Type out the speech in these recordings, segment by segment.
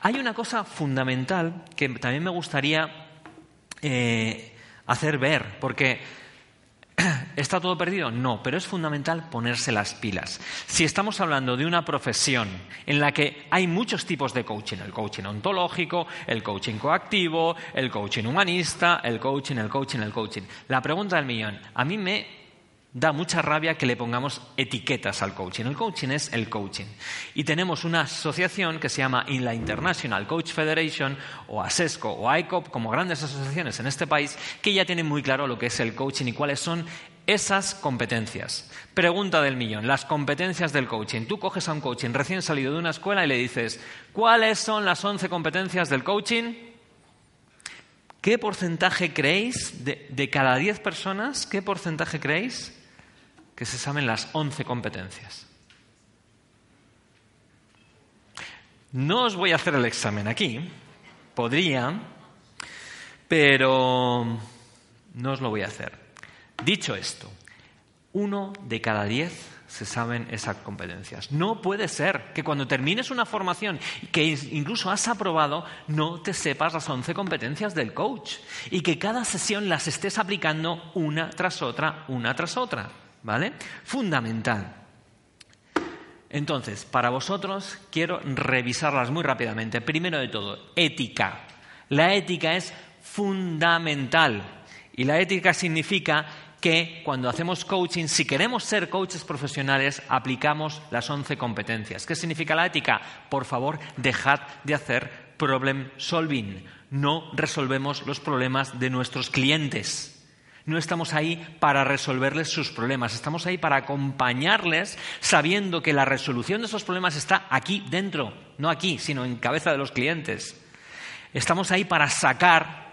Hay una cosa fundamental que también me gustaría eh, hacer ver, porque ¿está todo perdido? No, pero es fundamental ponerse las pilas. Si estamos hablando de una profesión en la que hay muchos tipos de coaching, el coaching ontológico, el coaching coactivo, el coaching humanista, el coaching, el coaching, el coaching. La pregunta del millón, a mí me da mucha rabia que le pongamos etiquetas al coaching. El coaching es el coaching. Y tenemos una asociación que se llama In la International Coach Federation o ASESCO o ICOP como grandes asociaciones en este país que ya tienen muy claro lo que es el coaching y cuáles son esas competencias. Pregunta del millón, las competencias del coaching. Tú coges a un coaching recién salido de una escuela y le dices, ¿cuáles son las 11 competencias del coaching? ¿Qué porcentaje creéis de, de cada 10 personas? ¿Qué porcentaje creéis que se saben las 11 competencias. No os voy a hacer el examen aquí, podría, pero no os lo voy a hacer. Dicho esto, uno de cada diez se saben esas competencias. No puede ser que cuando termines una formación que incluso has aprobado, no te sepas las 11 competencias del coach y que cada sesión las estés aplicando una tras otra, una tras otra. ¿vale? Fundamental. Entonces, para vosotros quiero revisarlas muy rápidamente. Primero de todo, ética. La ética es fundamental. Y la ética significa que cuando hacemos coaching, si queremos ser coaches profesionales, aplicamos las 11 competencias. ¿Qué significa la ética? Por favor, dejad de hacer problem solving. No resolvemos los problemas de nuestros clientes no estamos ahí para resolverles sus problemas, estamos ahí para acompañarles sabiendo que la resolución de esos problemas está aquí dentro, no aquí, sino en cabeza de los clientes. Estamos ahí para sacar,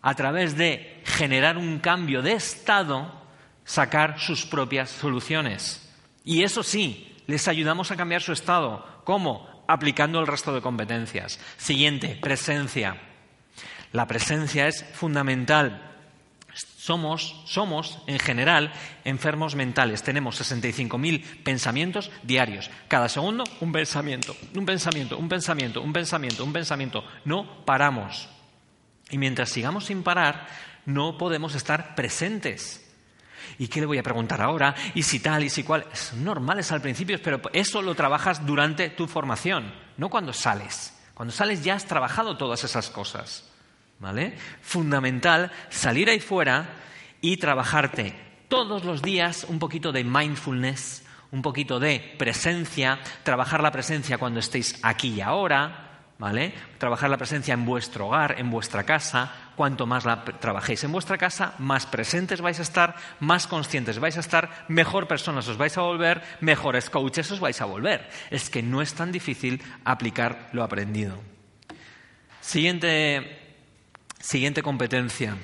a través de generar un cambio de estado, sacar sus propias soluciones. Y eso sí, les ayudamos a cambiar su estado. ¿Cómo? Aplicando el resto de competencias. Siguiente, presencia. La presencia es fundamental. Somos, somos, en general, enfermos mentales. Tenemos 65.000 pensamientos diarios. Cada segundo, un pensamiento, un pensamiento, un pensamiento, un pensamiento, un pensamiento. No paramos. Y mientras sigamos sin parar, no podemos estar presentes. ¿Y qué le voy a preguntar ahora? ¿Y si tal? ¿Y si cual? Son normales al principio, pero eso lo trabajas durante tu formación, no cuando sales. Cuando sales ya has trabajado todas esas cosas. ¿vale? Fundamental salir ahí fuera y trabajarte todos los días un poquito de mindfulness, un poquito de presencia, trabajar la presencia cuando estéis aquí y ahora, ¿vale? Trabajar la presencia en vuestro hogar, en vuestra casa. Cuanto más la trabajéis en vuestra casa, más presentes vais a estar, más conscientes vais a estar, mejor personas os vais a volver, mejores coaches os vais a volver. Es que no es tan difícil aplicar lo aprendido. Siguiente Siguiente competencia,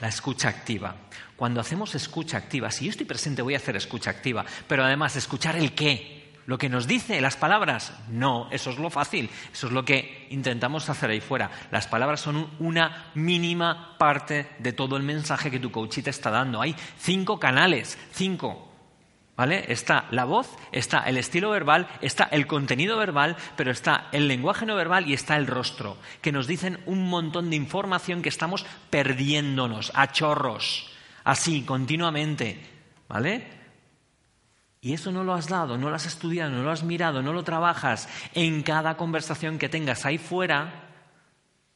la escucha activa. Cuando hacemos escucha activa, si yo estoy presente voy a hacer escucha activa, pero además escuchar el qué, lo que nos dice, las palabras, no, eso es lo fácil, eso es lo que intentamos hacer ahí fuera. Las palabras son una mínima parte de todo el mensaje que tu coach te está dando. Hay cinco canales, cinco, Está la voz, está el estilo verbal, está el contenido verbal, pero está el lenguaje no verbal y está el rostro, que nos dicen un montón de información que estamos perdiéndonos a chorros, así, continuamente, ¿vale? Y eso no lo has dado, no lo has estudiado, no lo has mirado, no lo trabajas en cada conversación que tengas ahí fuera,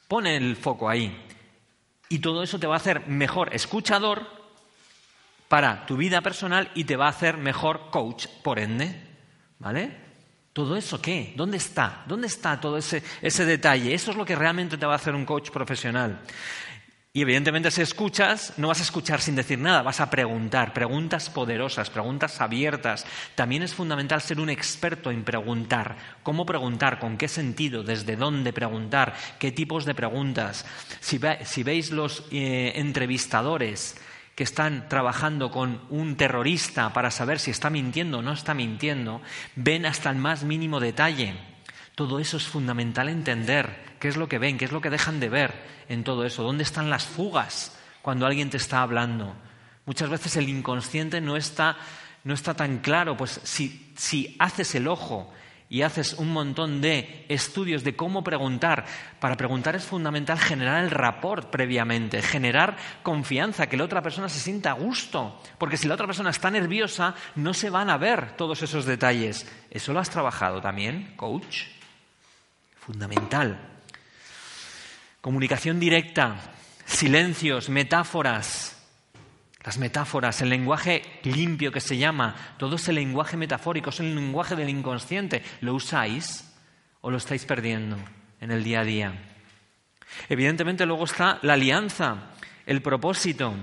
pone el foco ahí. Y todo eso te va a hacer mejor escuchador para tu vida personal y te va a hacer mejor coach, por ende. ¿Vale? ¿Todo eso qué? ¿Dónde está? ¿Dónde está todo ese, ese detalle? Eso es lo que realmente te va a hacer un coach profesional. Y evidentemente si escuchas, no vas a escuchar sin decir nada, vas a preguntar, preguntas poderosas, preguntas abiertas. También es fundamental ser un experto en preguntar. ¿Cómo preguntar? ¿Con qué sentido? ¿Desde dónde preguntar? ¿Qué tipos de preguntas? Si, veis los eh, entrevistadores que están trabajando con un terrorista para saber si está mintiendo o no está mintiendo, ven hasta el más mínimo detalle. Todo eso es fundamental entender qué es lo que ven, qué es lo que dejan de ver en todo eso, dónde están las fugas cuando alguien te está hablando. Muchas veces el inconsciente no está, no está tan claro, pues si, si haces el ojo y haces un montón de estudios de cómo preguntar. Para preguntar es fundamental generar el rapport previamente, generar confianza, que la otra persona se sienta a gusto, porque si la otra persona está nerviosa, no se van a ver todos esos detalles. ¿Eso lo has trabajado también, coach? Fundamental. Comunicación directa, silencios, metáforas, las metáforas, el lenguaje limpio que se llama, todo ese lenguaje metafórico, es el lenguaje del inconsciente. ¿Lo usáis o lo estáis perdiendo en el día a día? Evidentemente luego está la alianza, el propósito.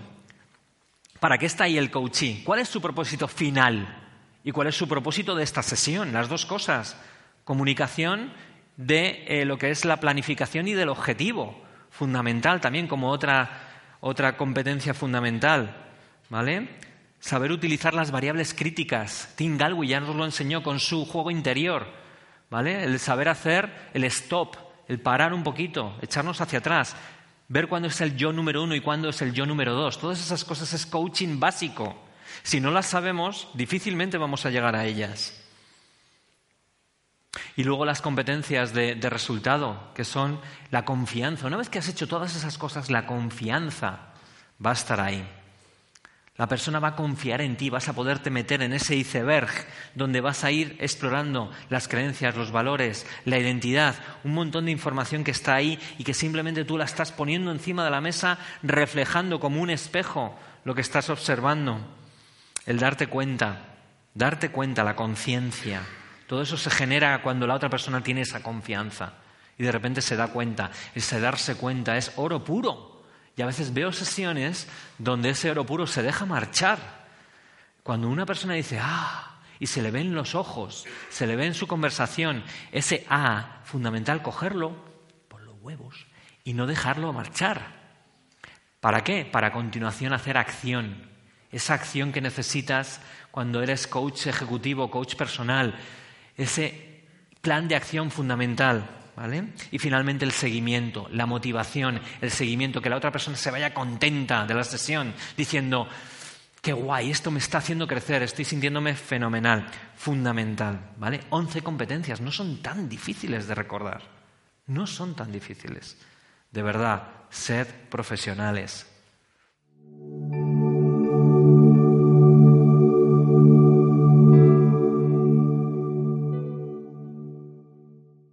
¿Para qué está ahí el coachí? ¿Cuál es su propósito final? ¿Y cuál es su propósito de esta sesión? Las dos cosas. Comunicación de eh, lo que es la planificación y del objetivo, fundamental también como otra, otra competencia fundamental. ¿vale? Saber utilizar las variables críticas. Tim Galway ya nos lo enseñó con su juego interior, ¿vale? El saber hacer el stop, el parar un poquito, echarnos hacia atrás, ver cuándo es el yo número uno y cuándo es el yo número dos. Todas esas cosas es coaching básico. Si no las sabemos, difícilmente vamos a llegar a ellas. Y luego las competencias de, resultado, que son la confianza. Una vez que has hecho todas esas cosas, la confianza va a estar ahí. La persona va a confiar en ti, vas a poderte meter en ese iceberg donde vas a ir explorando las creencias, los valores, la identidad, un montón de información que está ahí y que simplemente tú la estás poniendo encima de la mesa, reflejando como un espejo lo que estás observando. El darte cuenta, darte cuenta, la conciencia. Todo eso se genera cuando la otra persona tiene esa confianza y de repente se da cuenta. Ese darse cuenta es oro puro. Y a veces veo sesiones donde ese oro puro se deja marchar. Cuando una persona dice, ah, y se le ven los ojos, se le ve en su conversación, ese ah, fundamental, cogerlo por los huevos y no dejarlo marchar. ¿Para qué? Para a continuación hacer acción. Esa acción que necesitas cuando eres coach ejecutivo, coach personal. Ese plan de acción fundamental. Y finalmente el seguimiento, la motivación, el seguimiento, que la otra persona se vaya contenta de la sesión, diciendo, qué guay, esto me está haciendo crecer, estoy sintiéndome fenomenal, fundamental, ¿vale? Once competencias, no son tan difíciles de recordar, no son tan difíciles. De verdad, sed profesionales,